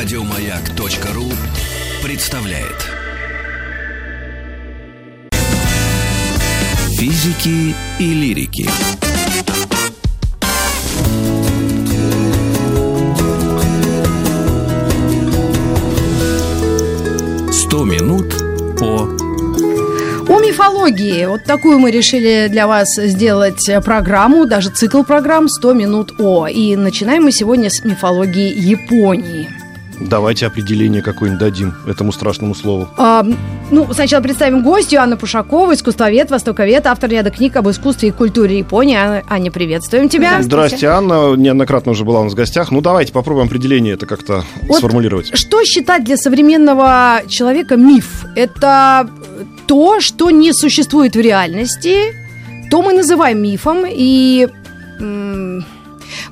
Радиомаяк.ру представляет Физики и лирики. Сто минут по О мифологии. Вот такую мы решили для вас сделать программу, даже цикл программ «100 минут О». И начинаем мы сегодня с мифологии Японии. Давайте определение какое-нибудь дадим этому страшному слову. А, ну, сначала представим гостью Анна Пушакова, искусствовед, востоковед, автор ряда книг об искусстве и культуре Японии. Анна, Аня, приветствуем тебя. Здрасте, Анна. Неоднократно уже была у нас в гостях. Ну, давайте попробуем определение это как-то Вот сформулировать. Что считать для современного человека миф? Это то, что не существует в реальности, то мы называем мифом, и, м,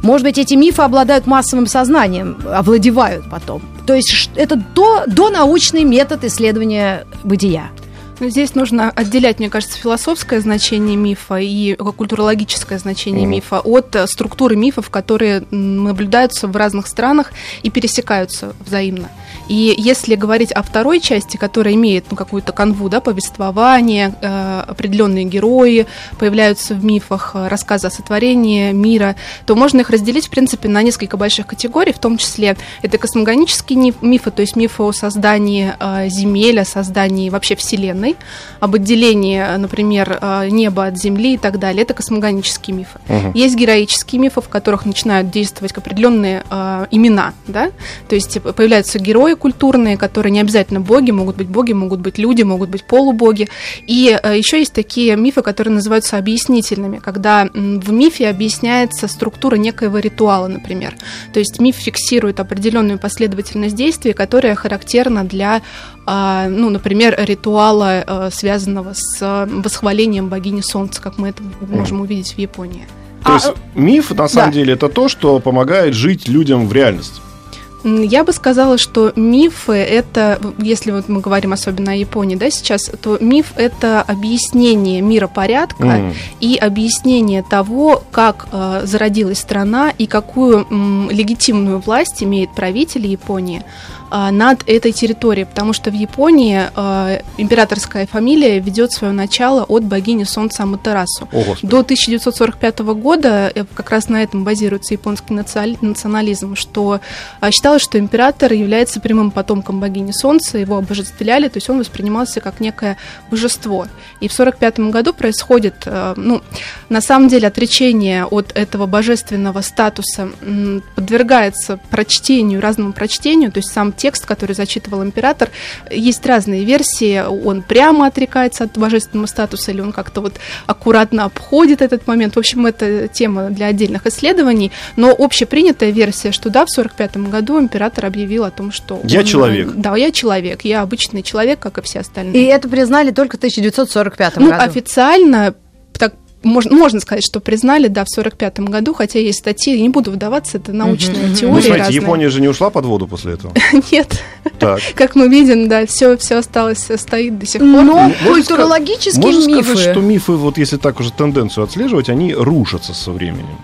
может быть, эти мифы обладают массовым сознанием, овладевают потом. То есть это до, донаучный метод исследования бытия. Ну, Здесь нужно отделять, мне кажется, философское значение мифа и культурологическое значение Мгм. мифа от э, структуры мифов, которые наблюдаются в разных странах и пересекаются взаимно. И если говорить о второй части, которая имеет ну, какую-то канву, да, повествование, э, определенные герои появляются в мифах, э, рассказы о сотворении мира, то можно их разделить, в принципе, на несколько больших категорий, в том числе это космогонические мифы, то есть мифы о создании э, земель, о создании вообще Вселенной, об отделении, э, например, э, неба от Земли и так далее. Это космогонические мифы. Мгм. Есть героические мифы, в которых начинают действовать определенные э, имена, да, то есть типа, появляются герои культурные, которые не обязательно боги, могут быть боги, могут быть люди, могут быть полубоги. И э, еще есть такие мифы, которые называются объяснительными, когда в мифе объясняется структура некоего ритуала, например. То есть миф фиксирует определенную последовательность действий, которая характерна для, а, ну, например, ритуала, э, связанного с э, восхвалением богини Солнца, как мы это можем увидеть в Японии. То А, есть миф, на самом деле, это то, что помогает жить людям в реальности. Я бы сказала, что мифы это, если вот мы говорим особенно о Японии, да, сейчас, то миф это объяснение миропорядка М. и объяснение того, как э, зародилась страна и какую м, легитимную власть имеет правитель Японии э, над этой территорией, потому что в Японии э, императорская фамилия ведет свое начало от богини Солнца Аматерасу. О, Господи. До 1945 года э, как раз на этом базируется японский национализм, что а, считалось, что император является прямым потомком богини Солнца, его обожествляли, то есть он воспринимался как некое божество. И в 1945 году происходит, э, ну, на самом деле, отречение от этого божественного статуса подвергается прочтению, разному прочтению, то есть сам текст, который зачитывал император, есть разные версии, он прямо отрекается от божественного статуса, или он как-то вот аккуратно обходит этот момент. В общем, это тема для отдельных исследований, но общепринятая версия, что да, в 1945 году император объявил о том, что... Я он, человек. Да, я человек, я обычный человек, как и все И остальные. это признали только в 1945 ну, году. официально можно, можно сказать, что признали, да, в 45 году, хотя есть статьи, я не буду вдаваться, это научные Мгм, мгм. теории Ну, смотрите, разные. Япония же не ушла под воду после этого. Нет, Так. как мы видим, да, все, все осталось, э, стоит до сих пор. Но Можно культурологические Можно мифы... сказать, что мифы, вот если так уже тенденцию отслеживать, они рушатся со временем.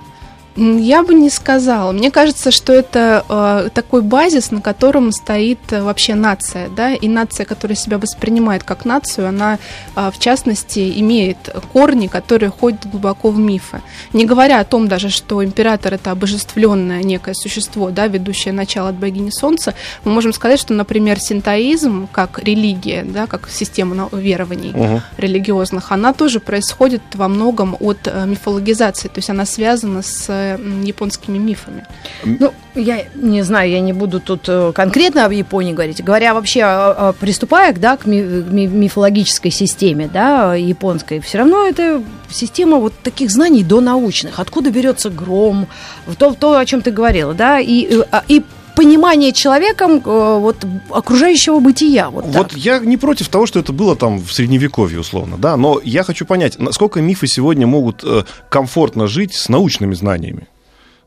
Я бы не сказала. Мне кажется, что это э, такой базис, на котором стоит э, вообще нация, да, и нация, которая себя воспринимает как нацию, она, э, в частности, имеет корни, которые ходят глубоко в мифы. Не говоря о том даже, что император это обожествленное некое существо, да, ведущее начало от богини Солнца, мы можем сказать, что, например, синтоизм как религия, да, как система верований, Мгм. религиозных, она тоже происходит во многом от э, мифологизации, то есть она связана с японскими мифами. Ну, я не знаю, я не буду тут э, конкретно об Японии говорить. Говоря вообще, приступая да, к ми- ми- мифологической системе да, японской, все равно это система вот таких знаний до научных. Откуда берется гром, то, то о чем ты говорила, да, и, э, а- и понимание человеком э, вот, окружающего бытия. Вот. Вот я не против того, что это было там в средневековье условно, да, но я хочу понять, насколько мифы сегодня могут э, комфортно жить с научными знаниями.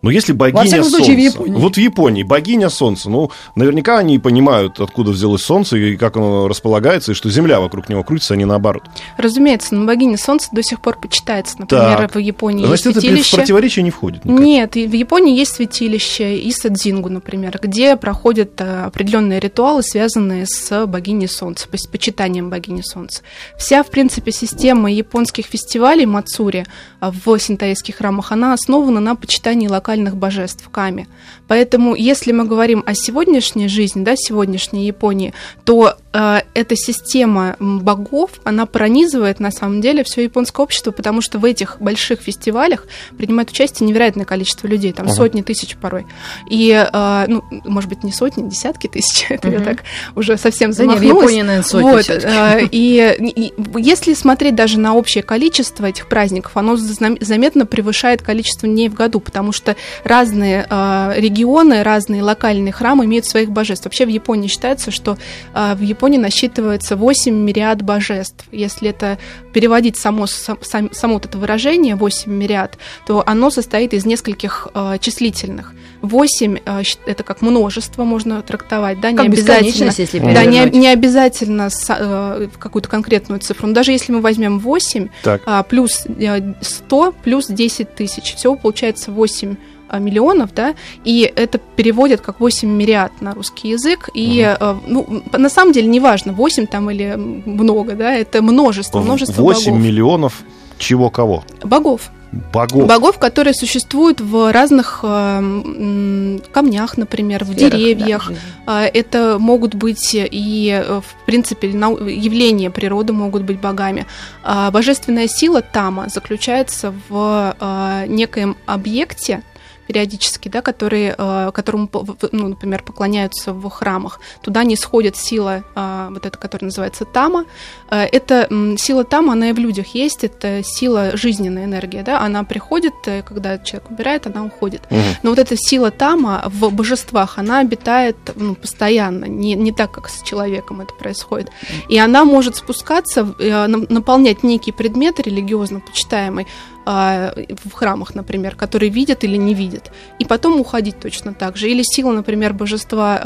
Но если богиня Во всяком солнца... в Японии. Вот в Японии богиня солнца. Ну, наверняка они понимают, откуда взялось солнце и как оно располагается, и что Земля вокруг него крутится, а не наоборот. Разумеется, но богиня Солнца до сих пор почитается. Например, Так. в Японии Значит, есть это в святилище. противоречие не входит никак. Нет, в Японии есть святилище Исадзингу, например, где проходят э, определенные ритуалы, связанные с богиней Солнца, с почитанием богини Солнца. Вся, в принципе, система японских фестивалей Мацури а, в синтаистских храмах, она основана на почитании локальных божеств Ками. Поэтому, если мы говорим о сегодняшней жизни, да, сегодняшней Японии, то э, эта система богов, она пронизывает на самом деле все японское общество, потому что в этих больших фестивалях принимает участие невероятное количество людей, там Ага. сотни тысяч порой. И, э, ну, может быть, не сотни, десятки тысяч, это я Мгм. так уже совсем Да не, в замахнулась. Японии, наверное, сотни Вот, э, и, и если смотреть даже на общее количество этих праздников, оно заметно превышает количество дней в году, потому что разные э, регионы, разные локальные храмы имеют своих божеств. Вообще в Японии считается, что э, в Японии насчитывается 8 мириад божеств. Если это переводить само, сам- сам- само вот это выражение 8 мириад, то оно состоит из нескольких э, числительных. 8 э, это как множество можно трактовать, да, не Как обязательно. если Да, Да, не, не обязательно с- э, какую-то конкретную цифру. Но даже если мы возьмем 8, Так. а, плюс э, 100, плюс 10 тысяч, всего получается 8 а, миллионов, да, и это переводят как 8 мириад на русский язык, и, э, ну, на самом деле, неважно, 8 там или много, да, это множество, множество 8 богов. миллионов чего кого? Богов. Богов. Богов, которые существуют в разных э, камнях, например, в Сферах, да, деревьях, жизни. а, Это могут быть и, э, в принципе, явления природы могут быть богами. А Божественная сила Тама заключается в а, некоем объекте, периодически, да, которые, э, которому, ну, например, поклоняются в храмах. Туда не сходит сила, а, вот эта, которая называется тама. Э, Эта м, сила тама, она и в людях есть, это сила, жизненная энергия, да, она приходит, э, когда человек умирает, она уходит. Но вот эта сила тама в божествах, она обитает ну, постоянно, не, не так, как с человеком это происходит. И она может спускаться, э, на- наполнять некий предмет религиозно почитаемый в храмах, например, который видят или не видят, и потом уходить точно так же. Или сила, например, божества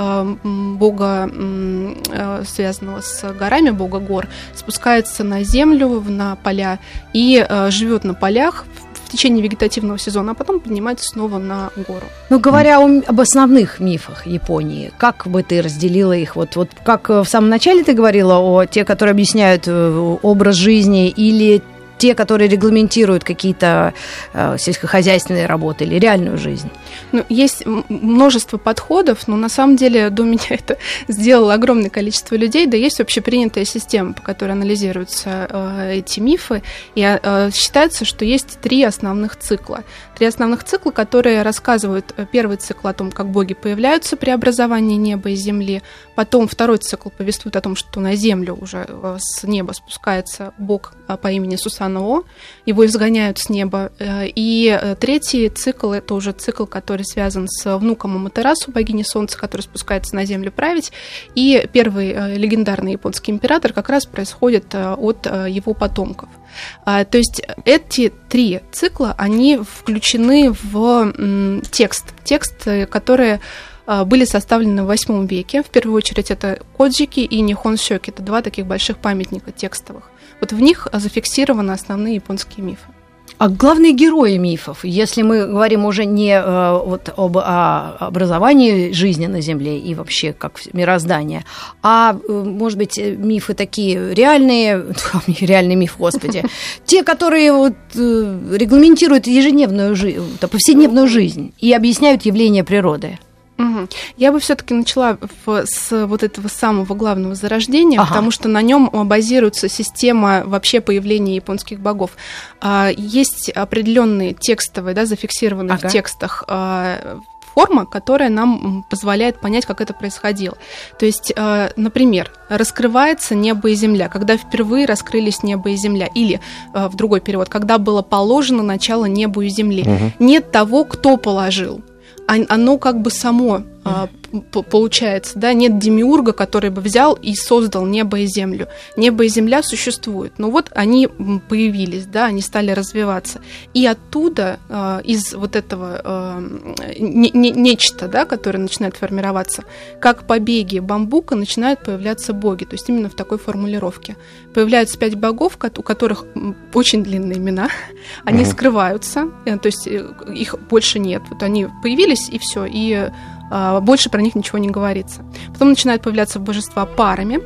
м, бога, э, связанного с горами, бога гор, спускается на землю, на поля и живет на полях в- в течение вегетативного сезона, а потом поднимается снова на гору. Ну, говоря о- об основных мифах Японии, как бы ты разделила их? Вот, вот как э, в самом начале ты говорила о те, которые объясняют э, образ жизни, или те, которые регламентируют какие-то э, сельскохозяйственные работы или реальную жизнь? Ну, есть множество подходов, но на самом деле до меня это сделало огромное количество людей, да есть общепринятая система, по которой анализируются э, эти мифы, и э, считается, что есть три основных цикла. Три основных цикла, которые рассказывают э, первый цикл о том, как боги появляются при образовании неба и земли, потом второй цикл повествует о том, что на землю уже э, с неба спускается бог по имени Сусанао, его изгоняют с неба, э, и э, третий цикл это уже цикл, который связан с внуком Аматерасу, богини Солнца, который спускается на землю править, и первый э, легендарный японский император как раз происходит э, от э, его потомков. А, То есть эти три цикла, они включены в текст, текст, э, которые а, были составлены в восьмом веке. В первую очередь это Коджики и Нихон Сёки. Это два таких больших памятника текстовых. Вот в них а, зафиксированы основные японские мифы. А главные герои мифов, если мы говорим уже не э, вот об а, образовании жизни на Земле и вообще как мироздание, а, э, может быть, э, мифы такие реальные, реальный миф, господи, те, которые вот, регламентируют ежедневную жизнь, повседневную жизнь и объясняют явления природы. Мгм. Я бы все-таки начала в- с вот этого самого главного зарождения, Ага. потому что на нем базируется система вообще появления японских богов. А, Есть определенные текстовые, да, зафиксированные Ага. в текстах а, форма, которая нам позволяет понять, как это происходило. То есть, а, например, раскрывается небо и земля, когда впервые раскрылись небо и земля, или а, в другой перевод, когда было положено начало небу и земле. Мгм. Нет того, кто положил. Оно как бы само а, получается, да, нет демиурга, который бы взял и создал небо и землю. Небо и земля существуют, но вот они появились, да, они стали развиваться. И оттуда, а, из вот этого а, не- не- нечто, да, которое начинает формироваться, как побеги бамбука начинают появляться боги, то есть именно в такой формулировке. Появляются пять богов, у которых очень длинные имена, они Мгм. скрываются, э, то есть э, их больше нет. Вот они появились, и все, и больше про них ничего не говорится. Потом начинают появляться божества парами,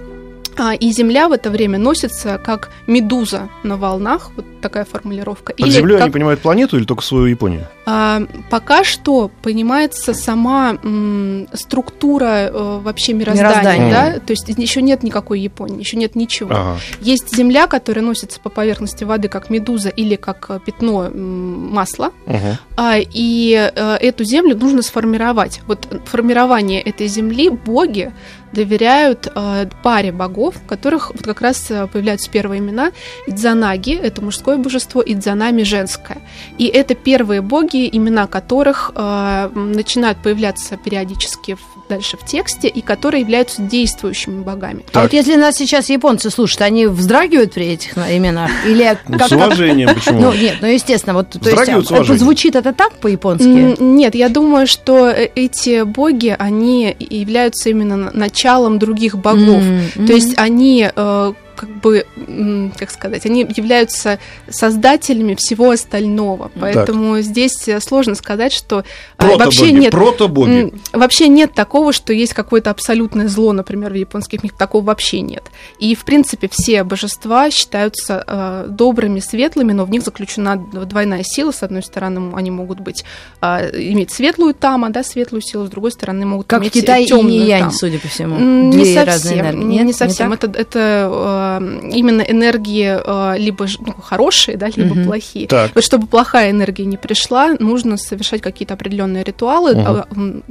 а, и Земля в это время носится как медуза на волнах, вот такая формулировка. Под Или землей как- они понимают планету или только свою Японию? а, пока что понимается сама м, структура э, вообще мироздания, Мироздания. да, то есть еще нет никакой Японии, еще нет ничего. Ага. Есть Земля, которая носится по поверхности воды как медуза или как э, пятно масла, Мгм. а, и э, эту землю нужно сформировать. Вот формирование этой земли боги доверяют э, паре богов, которых вот как раз э, появляются первые имена. Идзанаги – это мужское божество, Идзанами – женское. И это первые боги, имена которых э, начинают появляться периодически в- дальше в тексте, и которые являются действующими богами. А Так. вот если нас сейчас японцы слушают, они вздрагивают при этих на- именах? Или как с уважением, почему? Ну, нет, ну, естественно, вот, то есть, а, это звучит это так по-японски? Нет, я думаю, что э, эти боги, они являются именно на- началом других богов. М, То есть они э, как бы, как сказать, они являются создателями всего остального. Поэтому здесь э, сложно сказать, что э, Протобоги, вообще нет протобоги. Вообще нет такого, что есть какое-то абсолютное зло, например, в японских мифах. Такого вообще нет. И, в принципе, все божества считаются э, добрыми, светлыми, но в них заключена двойная сила. С одной стороны, они могут быть э, иметь светлую тама, да, светлую силу, с другой стороны, могут Как в иметь Китае и темную янь, таму. судя по всему. Не разные совсем, не, не совсем. так? это это э, именно энергии э, либо ну, хорошие, да, либо Мгм. плохие. Так. Вот чтобы плохая энергия не пришла, нужно совершать какие-то определенные ритуалы. Мгм.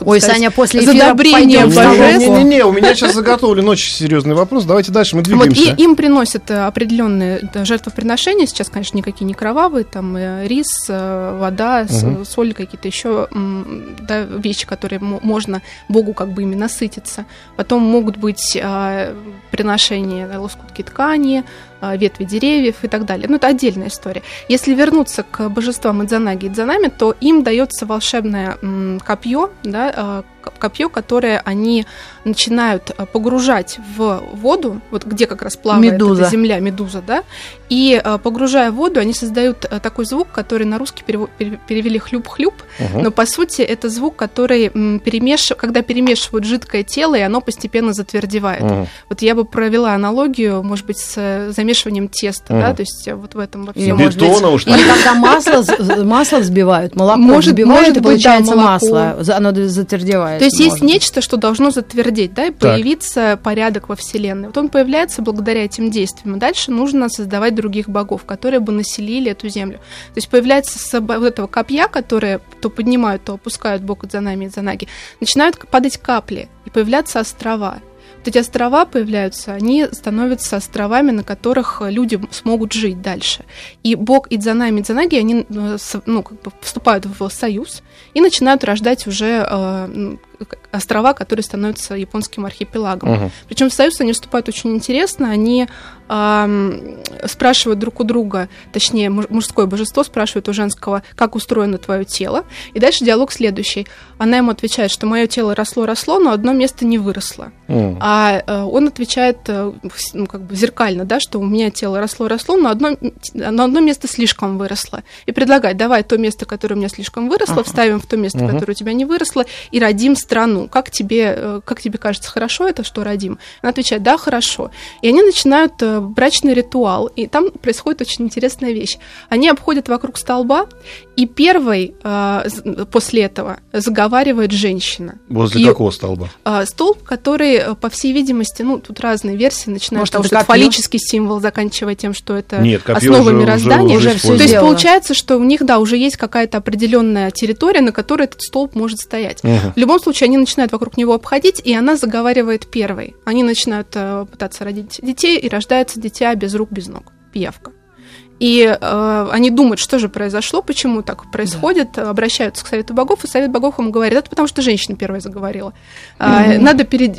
Ой, сказать, Саня, после эфира пойдем. Не-не-не, у меня сейчас заготовлен очень серьезный вопрос. Давайте дальше, мы Вот, двигаемся. и им приносят э, определенные да, жертвоприношения. Сейчас, конечно, никакие не кровавые, там э, рис, э, вода, Мгм. соль, какие-то еще да, вещи, которые мо- можно Богу как бы ими насытиться. Потом могут быть приношения лоскутки ткани, ветви деревьев и так далее. Ну, это отдельная история. Если вернуться к божествам Идзанаги и Идзанами, то им дается волшебное копье, да, к- копье, которое они начинают э, погружать в воду, вот где как раз плавает Медуза. эта земля, медуза, да, и э, погружая в воду, они создают э, такой звук, который на русский перевели хлюп-хлюп, Мгм. но по сути это звук, который перемеш... когда перемешивают жидкое тело, и оно постепенно затвердевает. Мгм. Вот я бы провела аналогию, может быть, с э, замешиванием теста, да, Мгм. то есть вот в этом во Или, всем. быть, Бетона уж Или когда масло, масло взбивают, молоко Может- взбивают, может и быть, да, получается молоко. масло, оно затвердевает. То есть есть может. нечто, что должно затвердеть, да, и появиться порядок во Вселенной. Вот он появляется благодаря этим действиям. Дальше нужно создавать других богов, которые бы населили эту землю. То есть появляется с вот этого копья, которые то поднимают, то опускают бог за нами и за ноги. Начинают падать капли, и появляться острова. Вот эти острова появляются, они становятся островами, на которых люди смогут жить дальше. И бог Идзана и Мидзанаги, они э, ну, как бы вступают в союз и начинают рождать уже э, острова, которые становятся японским архипелагом. Мгм. Причем в союз они вступают очень интересно. Они ам, спрашивают друг у друга, точнее, муж- мужское божество спрашивает у женского, как устроено твое тело. И дальше диалог следующий. Она ему отвечает, что мое тело росло-росло, но одно место не выросло. Мгм. А э, он отвечает, э, ну, как бы зеркально, да, что у меня тело росло-росло, но одно, но одно место слишком выросло. И предлагает, давай то место, которое у меня слишком выросло, вставим в то место, Мгм. которое у тебя не выросло, и родим страну. Как тебе, э, как тебе кажется, хорошо это, что родим? Она отвечает, да, хорошо. И они начинают э, брачный ритуал, и там происходит очень интересная вещь. Они обходят вокруг столба, и первой э, после этого заговаривает женщина. Возле И- какого столба? А, Столб, который, э, по всей видимости, ну, тут разные версии, начиная Может, от того, что это фаллический символ, заканчивая тем, что это Нет, основа уже- мироздания. уже Уже То есть получается, что у них, да, уже есть какая-то определенная территория, на которой этот столб может стоять. Мгм. В любом случае, они начинают вокруг него обходить, и она заговаривает первой. Они начинают э, пытаться родить детей, и рождается дитя без рук, без ног. Пиявка. И э, они думают, что же произошло, почему так происходит, да. обращаются к Совету богов, и Совет богов им говорит, это потому что женщина первая заговорила. Mm-hmm. Надо пере,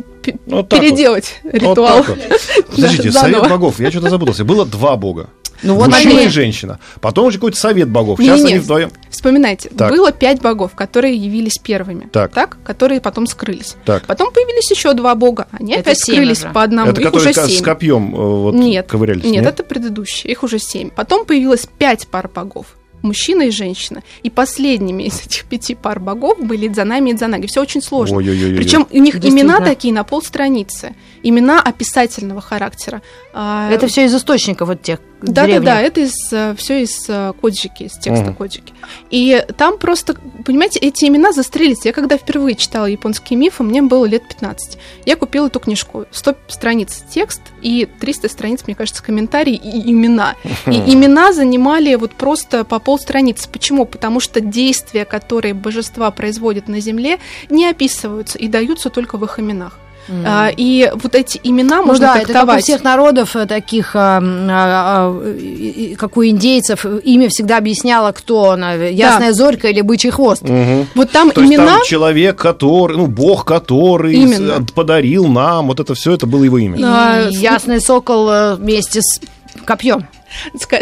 вот переделать вот. ритуал. Вот вот. Подождите, Совет богов, я что-то запутался. Было два бога. Ну, вот Мужчина они... и женщина. Потом уже какой-то совет богов. Сейчас не, не, они вдвоем. Вспоминайте, так. было пять богов, которые явились первыми, так. так, которые потом скрылись. Так. Потом появились еще два бога, они это опять скрылись уже. по одному. Это Их уже семь. с копьем э, вот, нет, ковырялись? Нет, нет, это предыдущие. Их уже семь. Потом появилось пять пар богов мужчина и женщина. И последними из этих пяти пар богов были Дзанами и Дзанаги. Все очень сложно. Причем у них имена такие на полстраницы. Имена описательного характера. А, это все из источников вот тех да, да, да, это из, э, все из э, коджики, из текста угу. коджики. И там просто, понимаете, эти имена застрелились. Я когда впервые читала японские мифы, мне было лет 15. Я купила эту книжку. 100 страниц текст и 300 страниц, мне кажется, комментарии и имена. И имена занимали вот просто по полстраницы. Почему? Потому что действия, которые божества производят на Земле, не описываются и даются только в их именах. Mm. А, и вот эти имена ну можно да, трактовать. это как у всех народов э, таких, а, а, а, как у индейцев, имя всегда объясняло, кто она, ясная да. зорька или бычий хвост. Угу. Вот там То имена... Есть там человек, который, ну, бог, который Именно. подарил нам, вот это все, это было его имя. А, ясный сокол э, вместе с копьем.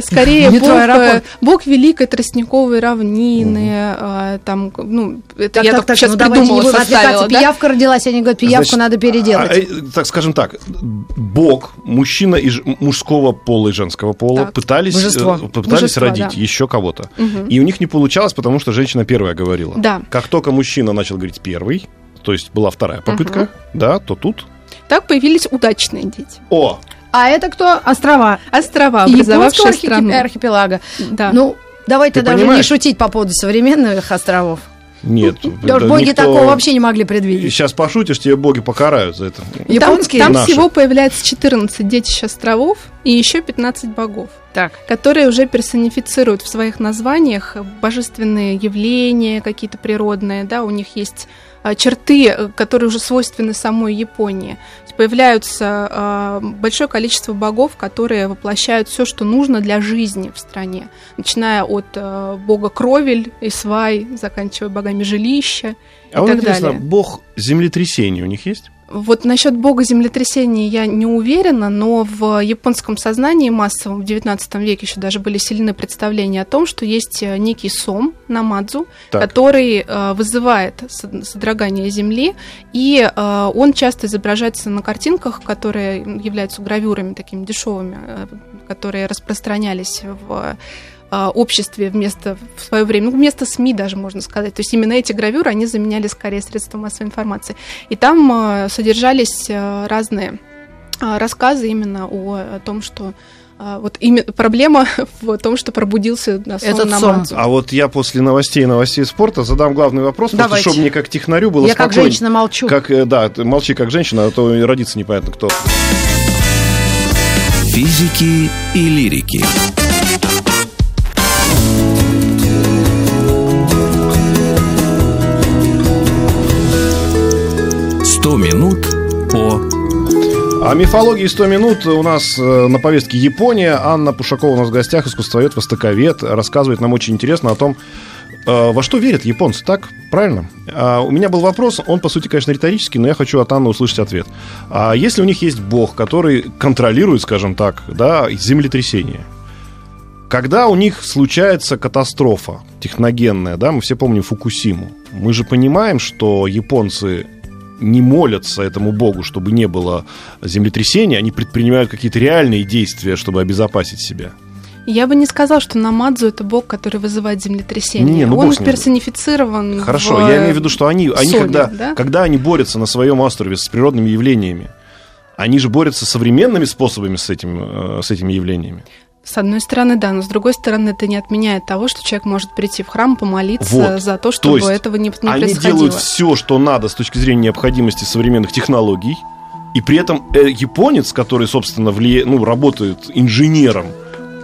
Скорее, бог, бог Великой Тростниковой равнины, а, там, ну, это так, я так, так сейчас ну, придумала, не составила, да? Пиявка родилась, они говорят, пиявку Значит, надо переделать. А, э, так, скажем так, бог, мужчина из мужского пола и женского пола так. пытались, Божество. Э, пытались Божество, родить да. еще кого-то. Угу. И у них не получалось, потому что женщина первая говорила. Да. Как только мужчина начал говорить первый, то есть была вторая попытка, угу. да, то тут... Так появились удачные дети. О, а это кто? Острова. Острова, образовавшие архи- страну. архипелага. Да. Ну, давайте Ты даже понимаешь? не шутить по поводу современных островов. Нет. Да, боги никто... такого вообще не могли предвидеть. Сейчас пошутишь, тебе боги покарают за это. Японские? Там, там всего появляется 14 детищ островов и еще 15 богов, так. которые уже персонифицируют в своих названиях божественные явления какие-то природные, да, у них есть черты, э, которые уже свойственны самой Японии. Появляются э, большое количество богов, которые воплощают все, что нужно для жизни в стране, начиная от э, бога Кровель и Свай, заканчивая богами жилища. А и вот так интересно, далее. бог землетрясений у них есть? Вот насчет бога землетрясения я не уверена, но в японском сознании массовом в XIX веке еще даже были сильны представления о том, что есть э, некий сом Намадзу, так. который э, вызывает содрогание земли, и э, он часто изображается на картинках, которые являются гравюрами такими дешевыми, которые распространялись в обществе вместо в свое время, ну, вместо СМИ даже можно сказать. То есть именно эти гравюры, они заменяли скорее средства массовой информации. И там а, содержались а, разные рассказы именно о, о том, что вот именно проблема в том, что пробудился на сон Этот сон. А вот я после новостей новостей спорта задам главный вопрос, Давайте. просто чтобы мне как технарю было Я как женщина молчу. Как, э, да, молчи как женщина, а то родиться непонятно кто. Физики и лирики. «100 минут по...» О мифологии 100 минут у нас э, на повестке Япония. Анна Пушакова у нас в гостях, искусствовед, востоковед, рассказывает нам очень интересно о том, э, во что верят японцы, так? Правильно? А, у меня был вопрос, он, по сути, конечно, риторический, но я хочу от Анны услышать ответ. А если у них есть бог, который контролирует, скажем так, да, землетрясение, когда у них случается катастрофа техногенная, да, мы все помним Фукусиму, мы же понимаем, что японцы не молятся этому богу, чтобы не было землетрясения, они предпринимают какие-то реальные действия, чтобы обезопасить себя. Я бы не сказал, что Намадзу это бог, который вызывает землетрясение. Не, ну, Он персонифицирован. Хорошо, в... я имею в виду, что они, они Соне, когда, да? когда они борются на своем острове с природными явлениями, они же борются современными способами с, этим, э, с этими явлениями. С одной стороны, да, но с другой стороны, это не отменяет того, что человек может прийти в храм, помолиться вот. за то, чтобы то этого не, не они происходило. Они делают все, что надо с точки зрения необходимости современных технологий, и при этом э, японец, который, собственно, влия... ну, работает инженером,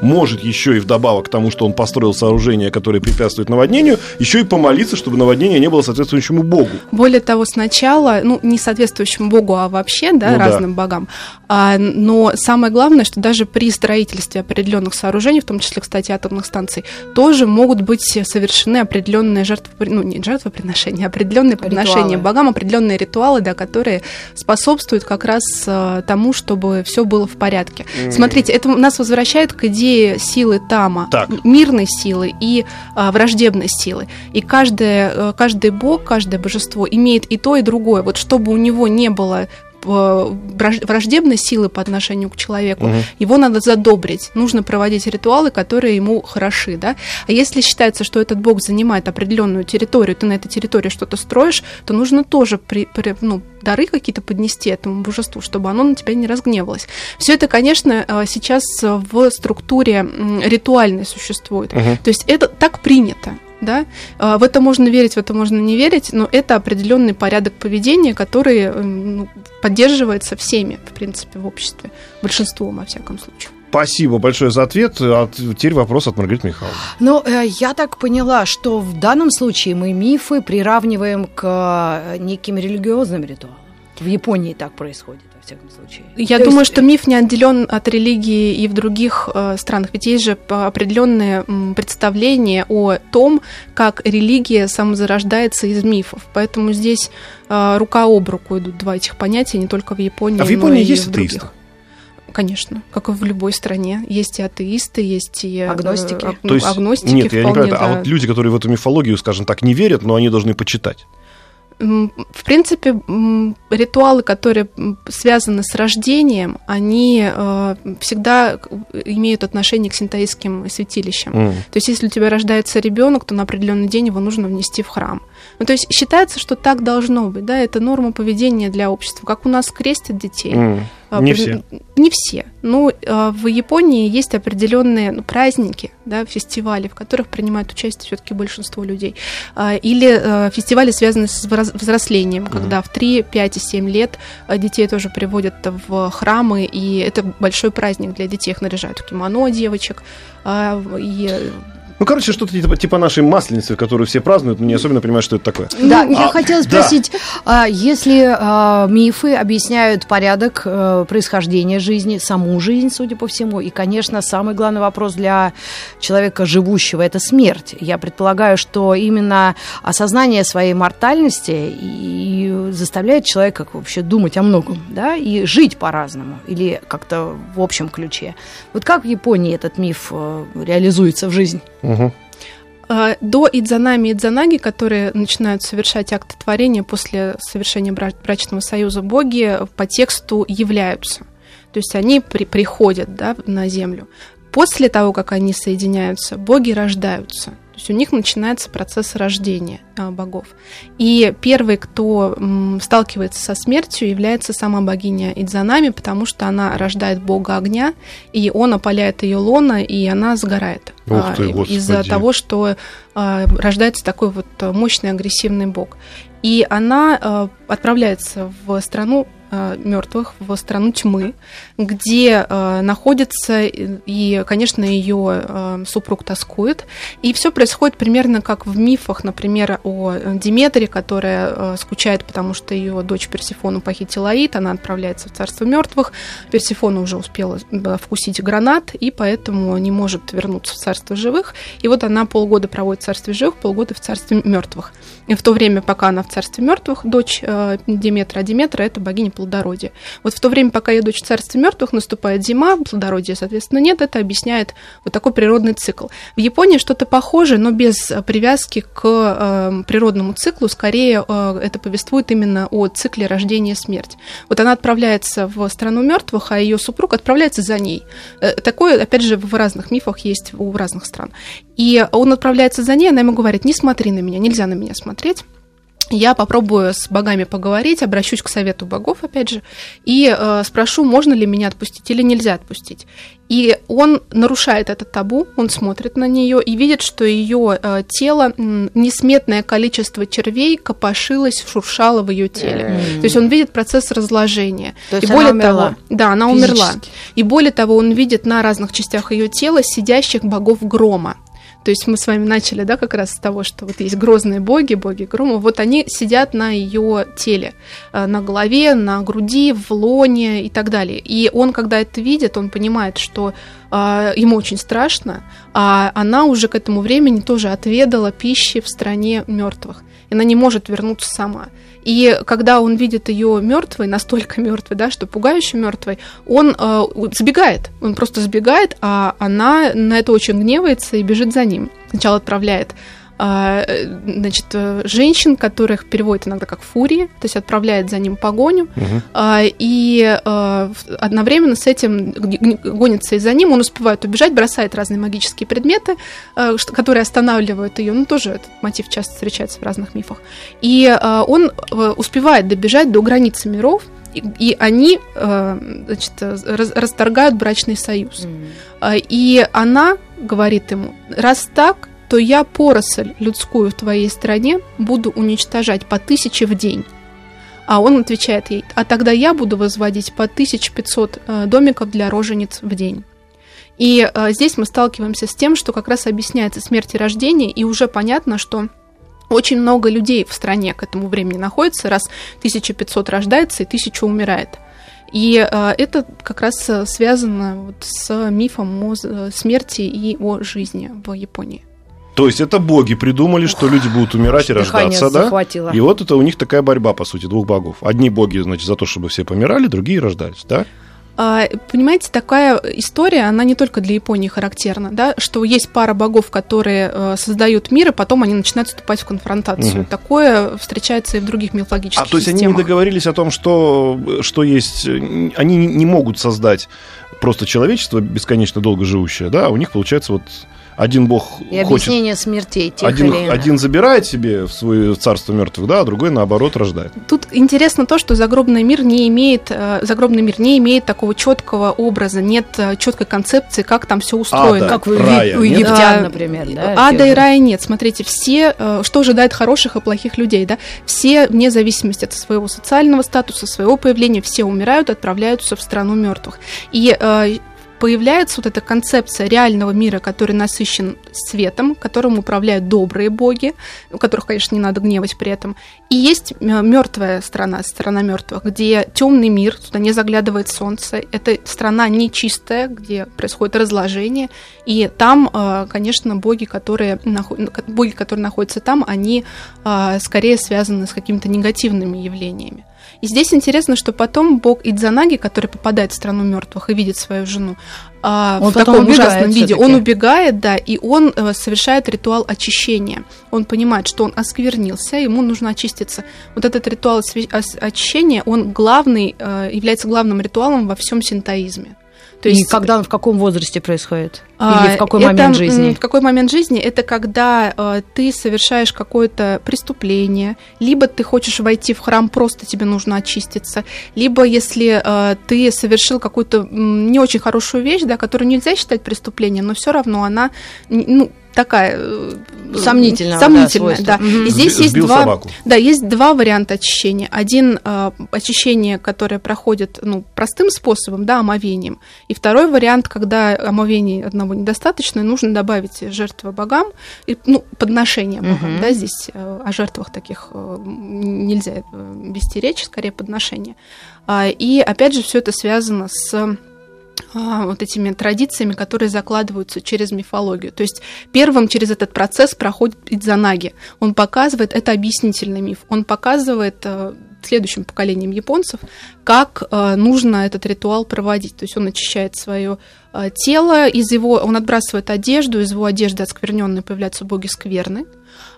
может еще и вдобавок к тому, что он построил сооружение, которое препятствует наводнению, еще и помолиться, чтобы наводнение не было соответствующему богу. Более того, сначала, ну, не соответствующему богу, а вообще, да, Ну да. разным богам. А, но самое главное, что даже при строительстве определенных сооружений, в том числе, кстати, атомных станций, тоже могут быть совершены определенные жертвы, ну, не жертвоприношения, а определенные подношения Ритуалы. богам, определенные ритуалы, да, которые способствуют как раз а, тому, чтобы все было в порядке. Смотрите, это нас возвращает к идее силы Тама, Так. мирной силы и а, враждебной силы. И каждое, э, каждый бог, каждое божество имеет и то, и другое. Вот чтобы у него не было враждебной силы по отношению к человеку, Мгм. его надо задобрить. Нужно проводить ритуалы, которые ему хороши, да. А если считается, что этот бог занимает определенную территорию, ты на этой территории что-то строишь, то нужно тоже при, при- ну, дары какие-то поднести этому божеству, чтобы оно на тебя не разгневалось. Все это, конечно, э, сейчас э, в структуре ритуальной существует. Мгм. То есть это так принято. Да? А, В это можно верить, в это можно не верить, но это определенный порядок поведения, который м, ну, поддерживается всеми, в принципе, в обществе, большинством, во всяком случае. Спасибо большое за ответ. А теперь вопрос от Маргариты Михайловны. Ну, э, я так поняла, что в данном случае мы мифы приравниваем к э, неким религиозным ритуалам. В Японии так происходит, во всяком случае. Я То думаю, есть, что миф не отделен от религии и в других э, странах. Ведь есть же по- определенные м, представления о том, как религия самозарождается из мифов. Поэтому здесь э, рука об руку идут два этих понятия, не только в Японии, А в но Японии и есть в других. атеисты? Конечно, как и в любой стране. Есть и атеисты, есть и... э, Агностики. аг- То есть, агностики нет, я не вполне, понимаю, а да. вот люди, которые в эту мифологию, скажем так, не верят, но они должны почитать. В принципе, ритуалы, которые связаны с рождением, они э, всегда имеют отношение к синтаистским святилищам. М. То есть, если у тебя рождается ребенок, то на определенный день его нужно внести в храм. Ну, то есть считается, что так должно быть, да, это норма поведения для общества. Как у нас крестят детей. А, Не все. Не все. Ну, э, в Японии есть определенные ну, праздники, да, фестивали, в которых принимают участие все-таки большинство людей. А, Или фестивали, связанные с взрослением, когда в 3, 5 и 7 лет детей тоже приводят в храмы, и это большой праздник для детей. Их наряжают в кимоно девочек. а, И Ну, короче, что-то типа, типа нашей масленицы, которую все празднуют, но не особенно понимают, что это такое. Да, Ну, я а, хотела да. спросить, а, если а, мифы объясняют порядок э, происхождения жизни, саму жизнь, судя по всему, и, конечно, самый главный вопрос для человека живущего – это смерть. Я предполагаю, что именно осознание своей мортальности и заставляет человека вообще думать о многом, да, и жить по-разному, или как-то в общем ключе. Вот как в Японии этот миф э, реализуется в жизнь? А, До идзанами и идзанаги, которые начинают совершать акты творения после совершения бра- брачного союза, боги по тексту являются. То есть они при- приходят да, на землю. После того, как они соединяются, боги рождаются. То есть у них начинается процесс рождения а, богов. И первый, кто сталкивается со смертью, является сама богиня Идзанами, потому что она рождает бога огня, и он опаляет ее лона, и она сгорает. А, Из-за того, что а, рождается такой вот а, мощный агрессивный бог. И она отправляется в страну мертвых, в страну тьмы, где а, находится, и, конечно, ее а, супруг тоскует. И все происходит примерно как в мифах, например, о Диметре, которая скучает, потому что ее дочь Персифону похитила Аид, она отправляется в царство мертвых. Персифона уже успела вкусить гранат, и поэтому не может вернуться в царство живых. И вот она полгода проводит в царстве живых, полгода в царстве мертвых. И в то время, пока она в царстве мертвых, дочь э, Диметра, а Диметра это богиня плодородия. Вот в то время, пока ее дочь в мертвых, наступает зима, плодородия, соответственно, нет, это объясняет вот такой природный цикл. В Японии что-то похожее, но без э, привязки к э, природному циклу, скорее э, это повествует именно о цикле рождения и смерти. Вот она отправляется в страну мертвых, а ее супруг отправляется за ней. Э, Такое, опять же, в разных мифах есть у разных стран. И он отправляется за ней, она ему говорит, не смотри на меня, нельзя на меня смотреть. Я попробую с богами поговорить, обращусь к совету богов, опять же, и э, спрошу, можно ли меня отпустить или нельзя отпустить. И он нарушает это табу, он смотрит на нее и видит, что ее э, тело, м, несметное количество червей копошилось, шуршало в ее теле. То есть он видит процесс разложения. То есть и она более умерла того, да, она умерла. физически. И более того, он видит на разных частях ее тела сидящих богов грома. То есть мы с вами начали, да, как раз с того, что вот есть грозные боги, боги грома, вот они сидят на ее теле, э, на голове, на груди, в лоне и так далее. И он, когда это видит, он понимает, что а, ему очень страшно, а она уже к этому времени тоже отведала пищи в стране мертвых. И она не может вернуться сама. И когда он видит ее мертвой, настолько мертвой, да, что пугающе мертвой, он э, сбегает. Он просто сбегает, а она на это очень гневается и бежит за ним. Сначала отправляет значит, э, женщин, которых переводит иногда как фурии, то есть отправляет за ним погоню, а, и а, в- одновременно с этим гонится и за ним, он успевает убежать, бросает разные магические предметы, а, которые останавливают ее, ну тоже этот мотив часто встречается в разных мифах, и а, он э, успевает добежать до границы миров, и, и они э, значит, э, расторгают брачный союз. А, И она говорит ему, раз так, то я поросль людскую в твоей стране буду уничтожать по тысяче в день. А он отвечает ей, а тогда я буду возводить по 1500 э, домиков для рожениц в день. И э, здесь мы сталкиваемся с тем, что как раз объясняется смерть и рождение, и уже понятно, что очень много людей в стране к этому времени находится, раз 1500 рождается и 1000 умирает. И э, это как раз связано вот с мифом о смерти и о жизни в Японии. То есть это боги придумали, что люди будут умирать и рождаться, да? захватило. И вот это у них такая борьба, по сути, двух богов. Одни боги, значит, за то, чтобы все помирали, другие рождались, да? А, Понимаете, такая история, она не только для Японии характерна, да, что есть пара богов, которые э, создают мир, и потом они начинают вступать в конфронтацию. Мгм. Такое встречается и в других мифологических А то есть они не системах. договорились о том, что, что есть... э, Они не- не могут создать просто человечество бесконечно долго живущее, да? А у них, получается, вот один бог И хочет... объяснение смертей тех Один, или иных. один забирает себе в свое царство мертвых, да, а другой, наоборот, рождает. Тут интересно то, что загробный мир не имеет, э, загробный мир не имеет такого четкого образа, нет э, четкой концепции, как там все устроено. Ада. Как у, Рая у нет? египтян, А, например, да? Ада и рая нет. Смотрите, все, э, что ожидает хороших и плохих людей, да? Все, вне зависимости от своего социального статуса, своего появления, все умирают, отправляются в страну мертвых. И появляется вот эта концепция реального мира, который насыщен светом, которым управляют добрые боги, которых, конечно, не надо гневать при этом. И есть мертвая страна, страна мертвых, где темный мир, туда не заглядывает солнце. Это страна нечистая, где происходит разложение. И там, э, конечно, боги, которые, нахо- боги, которые находятся там, они э, скорее связаны с какими-то негативными явлениями. И здесь интересно, что потом бог Идзанаги, который попадает в страну мертвых и видит свою жену, а, Он в таком ужасном виде, он убегает, да, и он э, совершает ритуал очищения. Он понимает, что он осквернился, ему нужно очиститься. Вот этот ритуал очищения, он главный, э, является главным ритуалом во всем синтоизме. То И когда в каком возрасте происходит? а, Или в какой это, момент жизни? В какой момент жизни? Это когда э, ты совершаешь какое-то преступление, либо ты хочешь войти в храм, просто тебе нужно очиститься, либо если э, ты совершил какую-то не очень хорошую вещь, да, которую нельзя считать преступлением, но все равно она ну, такая э, Сомнительного, да, сомнительная, свойства. да. Мгм. И здесь Сби- есть два, собаку. да, есть два варианта очищения. Один э, очищение, которое проходит ну, простым способом, да, омовением. И второй вариант, когда омовения одного недостаточно, и нужно добавить жертвы богам, и, ну, подношения богам. Мгм. Да, здесь э, о жертвах таких э, нельзя э, вести речь, скорее подношения. А, И опять же, все это связано с вот этими традициями, которые закладываются через мифологию. То есть первым через этот процесс проходит Идзанаги. Он показывает, это объяснительный миф, он показывает э, следующим поколениям японцев, как э, нужно этот ритуал проводить. То есть он очищает свое э, тело, из его, он отбрасывает одежду, из его одежды оскверненной появляются боги скверны.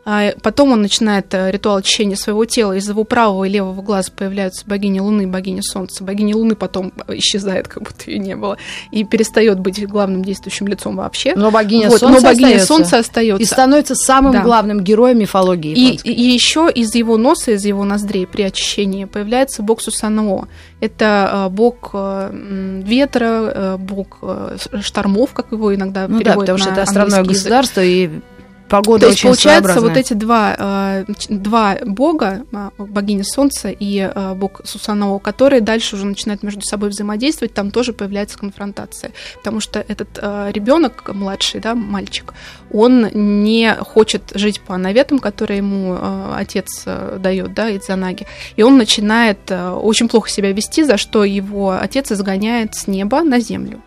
А потом он начинает э, ритуал очищения своего тела. Из его правого и левого глаза появляются богини Луны, богиня Солнца. Богиня Луны потом исчезает, как будто ее не было, и перестает быть главным действующим лицом вообще. Но богиня Вот, Солнца но богиня остается. Солнца остается. И становится самым Да. главным героем мифологии. И, японской. и еще из его носа, из его ноздрей при очищении появляется бог Сусаноо. Это э, бог э, ветра, э, бог э, штормов, как его иногда ну да, переводят потому что на это островное язык. государство, и погода То есть, очень получается, вот эти два, э, два бога, а, богиня Солнца и э, бог Сусаноо, которые дальше уже начинают между собой взаимодействовать, там тоже появляется конфронтация. Потому что этот ребенок младший, да, мальчик, он не хочет жить по наветам, которые ему э, отец э, дает, да, Идзанаги. И он начинает э, очень плохо себя вести, за что его отец изгоняет с неба на землю.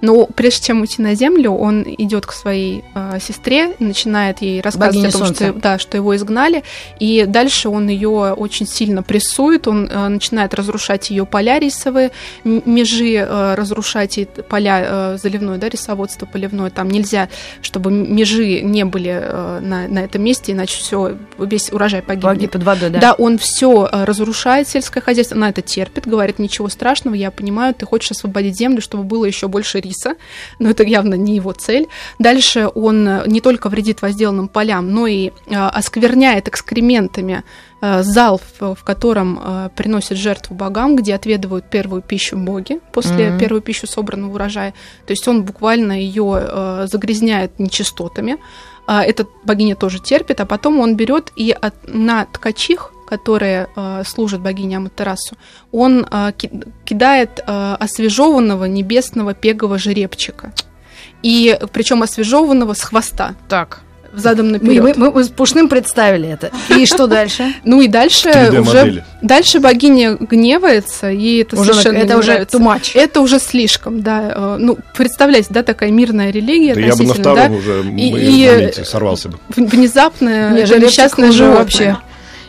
Но прежде чем уйти на землю, он идет к своей э, сестре, начинает ей рассказывать Богине о том, Солнца. что, да, что его изгнали, и дальше он ее очень сильно прессует, он э, начинает разрушать ее поля рисовые, межи э, разрушать и поля э, заливное, да, рисоводство поливное, там нельзя, чтобы межи не были э, на, на этом месте, иначе все весь урожай погибнет. Погиб под водой, да. Да, он все разрушает сельское хозяйство, она это терпит, говорит, ничего страшного, я понимаю, ты хочешь освободить землю, чтобы было еще больше риса, но это явно не его цель. Дальше он э, не только вредит возделанным полям, но и э, оскверняет экскрементами э, зал, в, котором приносят жертву богам, где отведывают первую пищу боги после Мгм. первую пищу собранного урожая. То есть он буквально ее загрязняет нечистотами. А, Эта богиня тоже терпит, а потом он берет и от, на ткачих, которые э, служат богине Аматерасу, он э, ки- кидает э, освежеванного небесного пегового жеребчика. И причем освежеванного с хвоста, Так. задом Мы, наперед. мы- мы с Пушным представили это. И что дальше? Ну и дальше 3D уже дальше богиня гневается, и это Уже совершенно это не уже too much. Это уже слишком, да. Э, Ну, представляете, да, такая мирная религия Да я бы на втором да, уже И- сорвался бы. в- внезапно Не, это жеребчик несчастное животное. вообще.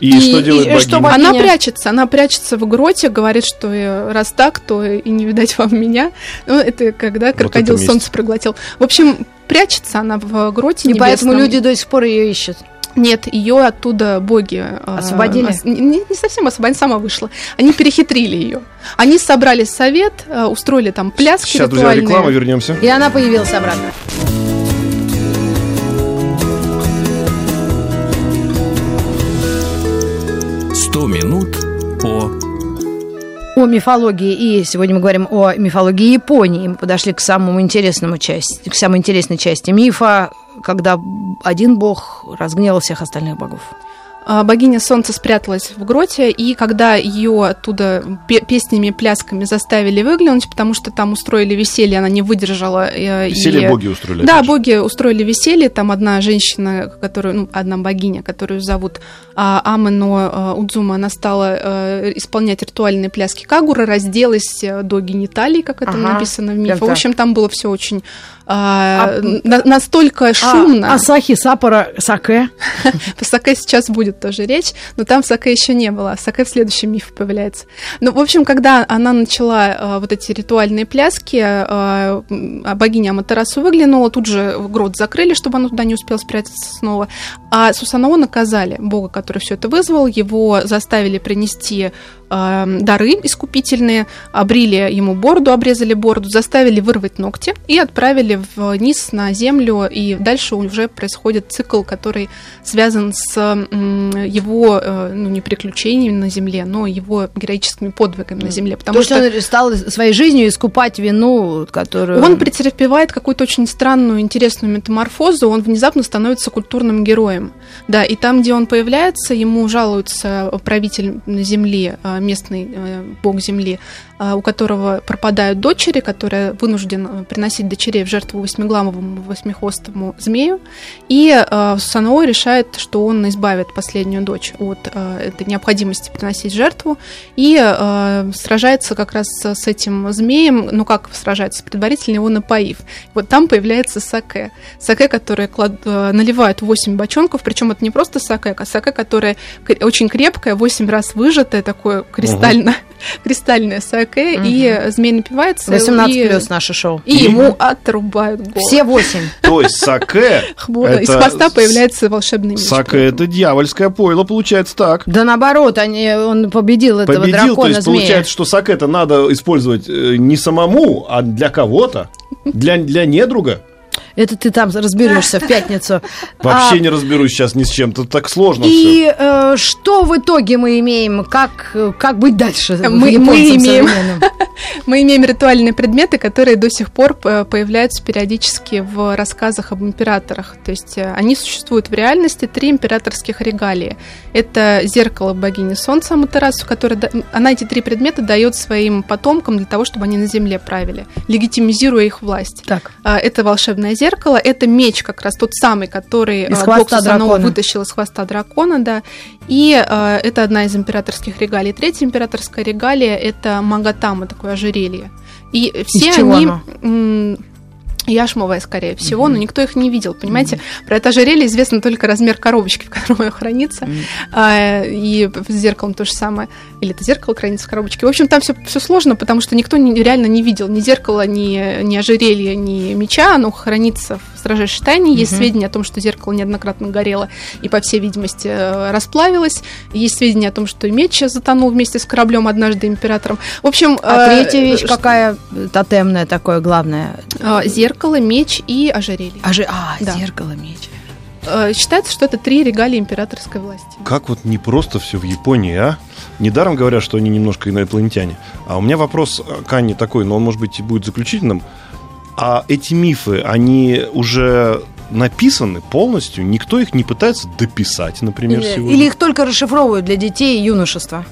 И, И- что делает и что богиня? богиня? Она прячется, она прячется в гроте, говорит, что э, раз так, то и не видать вам меня. Ну, это когда крокодил это месть. солнце проглотил. В общем, прячется она в гроте И поэтому небесном. люди до сих пор ее ищут. Нет, ее оттуда боги э, Освободили? ос- Не, не совсем освободили, сама вышла. Они перехитрили ее. Они собрали совет, э, устроили там пляски Сейчас, друзья, ритуальные. реклама, вернемся. И она появилась обратно. «Сто минут по...» О мифологии. И сегодня мы говорим о мифологии Японии. Мы подошли к самому интересному части, к самой интересной части мифа, когда один бог разгневал всех остальных богов. А, Богиня Солнца спряталась в гроте, и когда ее оттуда пе- песнями и плясками заставили выглянуть, потому что там устроили веселье, она не выдержала. э, Веселье и- боги устроили. Да, боги устроили веселье. Там одна женщина, которую, ну, одна богиня, которую зовут а, Амено а, Удзума, она стала э, исполнять ритуальные пляски Кагура, разделась э, до гениталий, как это Ага, написано в мифе. В общем, там было все очень а, А- на- настолько шумно. А, Асахи, Сапора, Саке. Про саке сейчас будет тоже речь, но там саке еще не было. Саке в следующем мифе появляется. Ну, в общем, когда она начала э, вот эти ритуальные пляски, м, а богиня Аматерасу выглянула, тут же грот закрыли, чтобы она туда не успела спрятаться снова. А Сусанао наказали, бога, который все это вызвал, его заставили принести э, дары искупительные, обрили ему бороду, обрезали бороду, заставили вырвать ногти и отправили вниз на землю, и дальше уже происходит цикл, который связан с м, его, э, ну, не приключениями на земле, но его героическими подвигами на земле, потому То, что... что он стал своей жизнью искупать вину, которую... Он претерпевает какую-то очень странную, интересную метаморфозу, он внезапно становится культурным героем. Да, и там, где он появляется, ему жалуется правитель земли, э, местный э, бог земли, э, у которого пропадают дочери, который вынужден э, приносить дочерей в жертву восьмиглавому восьмихвостому змею. И э, Саноо решает, что он избавит последнюю дочь от э, этой необходимости приносить жертву и сражается как раз с этим змеем, ну как сражается, предварительно его напоив. Вот там появляется саке. Саке, которое клад- э, наливают 8 бочонков, причем это не просто саке, а саке, которое очень крепкое, 8 раз выжатое, такое кристально, кристальное саке, Мгм. и змей напивается. 18 и, плюс наше шоу. И ему отрубают голову. Все 8. То есть саке... Из это хвоста появляется волшебный меч. Саке это дьявольское пойло, получается так. Да наоборот, они, он победил этого Победил, то дракона есть змея. получается, что саке-то надо использовать э, не самому, а для кого-то, для, для недруга. Это ты там разберешься в пятницу. Вообще А, не разберусь сейчас ни с чем, тут так сложно все. И э, что в итоге мы имеем? Как, как быть дальше? Мы- мы имеем-? Мы имеем ритуальные предметы, которые до сих пор э, появляются периодически в рассказах об императорах. То есть э, они существуют в реальности, три императорских регалии. Это зеркало богини Солнца Аматерасу, которое она эти три предмета дает своим потомкам для того, чтобы они на земле правили, легитимизируя их власть. Так. А, Это волшебное зеркало, это меч как раз тот самый, который Из Сусанова дракона. вытащил из хвоста дракона, да. И а, это одна из императорских регалий. Третья императорская регалия это магатама, такое ожерелье. И все чего они оно? М, яшмовое, скорее всего, но никто их не видел, понимаете? Про это ожерелье известно только размер коробочки, в которой оно хранится, А, и с зеркалом то же самое. Или это зеркало хранится в коробочке. В общем, там все, все сложно, потому что никто не- реально не видел ни зеркала, ни, ни ожерелья, ни меча. Оно хранится в строжайшей тайне. Есть сведения о том, что зеркало неоднократно горело и, по всей видимости, э, расплавилось. Есть сведения о том, что и меч затонул вместе с кораблем однажды императором. В общем... А э, третья вещь ш- какая э, тотемная такое главное? э, Зеркало, меч и ожерелье. А, же, а Да. зеркало, меч. Э, Считается, что это три регалии императорской власти. Как вот не просто все в Японии, а? Недаром говорят, что они немножко инопланетяне. А у меня вопрос э, к Анне такой, но он, может быть, и будет заключительным. А эти мифы, они уже написаны полностью? Никто их не пытается дописать, например, Или, сегодня? или их только расшифровывают для детей и юношества?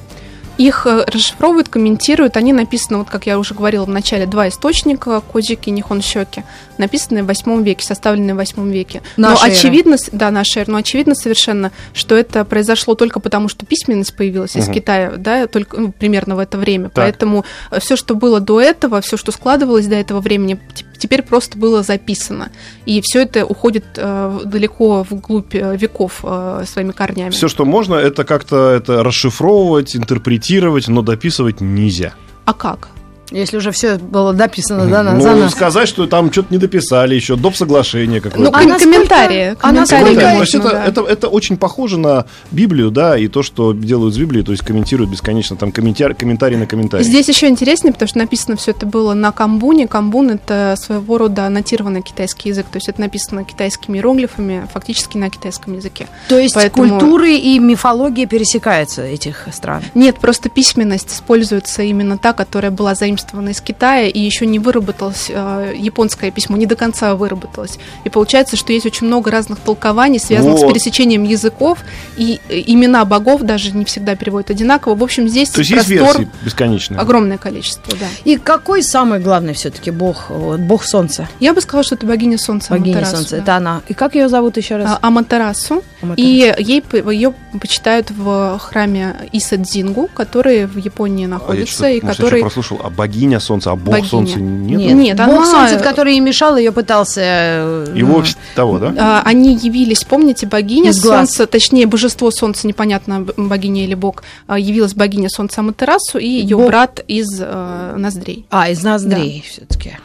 Их э, расшифровывают, комментируют. Они написаны, вот как я уже говорила в начале, два источника, Коджики и Нихон Щеки, написанные в восьмом веке, составленные в восьмом веке. но Нашей эры. очевидно, да, нашей эры, но очевидно совершенно, что это произошло только потому, что письменность появилась из Мгм. Китая, да, только ну, примерно в это время. Так. Поэтому все, что было до этого, все, что складывалось до этого времени, теперь просто было записано. И все это уходит э, далеко вглубь э, веков э, своими корнями. Все, что можно, это как-то это расшифровывать, интерпретировать, но дописывать нельзя. А как? Если уже все было дописано да, на- ну, за нас. сказать, что там что-то не дописали еще, доп. соглашение какое-то. Ну, А насколько- комментарии. а комментарии, Комментарий. То есть конечно, это, да. это, это очень похоже на Библию, да, и то, что делают с Библией, то есть комментируют бесконечно, там комментарий, комментарий на комментарий. Здесь еще интереснее, потому что написано все это было на камбуне. Камбун это своего рода аннотированный китайский язык, то есть это написано китайскими иероглифами, фактически на китайском языке. То есть Поэтому- культуры и мифология пересекаются этих стран. Нет, просто письменность используется именно та, которая была заимствована из Китая, и еще не выработалось э, японское письмо, не до конца выработалось. И получается, что есть очень много разных толкований, связанных Вот. с пересечением языков, и э, имена богов даже не всегда переводят одинаково. В общем, здесь То есть есть простор версии бесконечные. огромное количество, да. И какой самый главный все-таки бог, вот, бог солнца? Я бы сказала, что это богиня солнца. Богиня Аматерасу, солнца. да. Это она. И как ее зовут еще раз? А, Аматерасу. Аматерасу. И ей, ее почитают в храме Исадзингу, который в Японии А я находится, и может, я который... прослушал, а богиня солнца, а бог Богиня. солнца нет? Нет, Нет, бог она- солнца, который ей мешал, ее пытался... э, Его того, да? а, Они явились, помните, богиня Из глаз. солнца, точнее, божество солнца, непонятно, богиня или бог, а, явилась богиня солнца Аматерасу и ее Бог. брат из э, ноздрей. А, из ноздрей все-таки.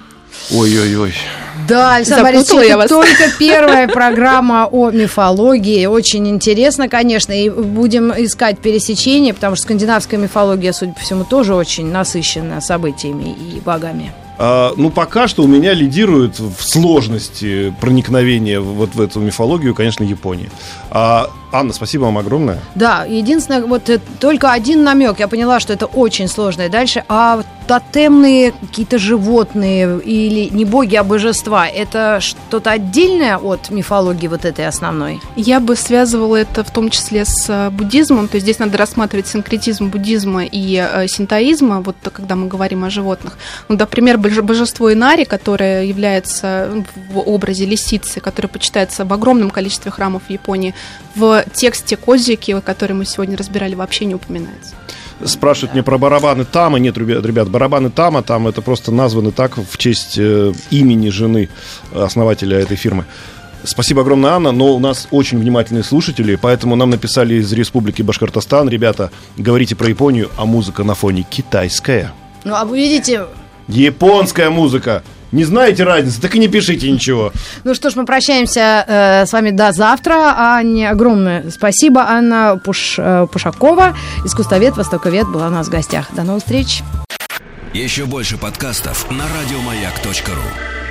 Ой-ой-ой. Да, Александр Борисович, я это вас. только первая программа о мифологии. Очень интересно, конечно, и будем искать пересечения, потому что скандинавская мифология, судя по всему, тоже очень насыщена событиями и богами. А, ну, пока что у меня лидирует в сложности проникновения вот в эту мифологию, конечно, Япония. А, Анна, спасибо вам огромное. Да, единственное, вот э, только один намек. Я поняла, что это очень сложно. И дальше, а тотемные какие-то животные или не боги, а божества, это что-то отдельное от мифологии вот этой основной? Я бы связывала это в том числе с э, буддизмом, то есть здесь надо рассматривать синкретизм буддизма и э, синтоизма, вот когда мы говорим о животных. Ну, например, боже- божество Инари, которое является ну, в образе лисицы, которое почитается в огромном количестве храмов в Японии, в тексте Козики, который мы сегодня разбирали, вообще не упоминается. Спрашивают мне про барабаны Тама. Нет, ребят, ребят, барабаны Тама, там это просто названы так в честь э, имени жены основателя этой фирмы. Спасибо огромное, Анна, но у нас очень внимательные слушатели, поэтому нам написали из Республики Башкортостан, ребята, говорите про Японию, а музыка на фоне китайская. Ну, а вы видите, Японская музыка. Не знаете разницы, так и не пишите ничего. Ну что ж, мы прощаемся э, с вами до завтра. Анне огромное спасибо. Анна Пуш, э, Пушакова, искусствовед, востоковед, была у нас в гостях. До новых встреч. Еще больше подкастов на радиомаяк.ру.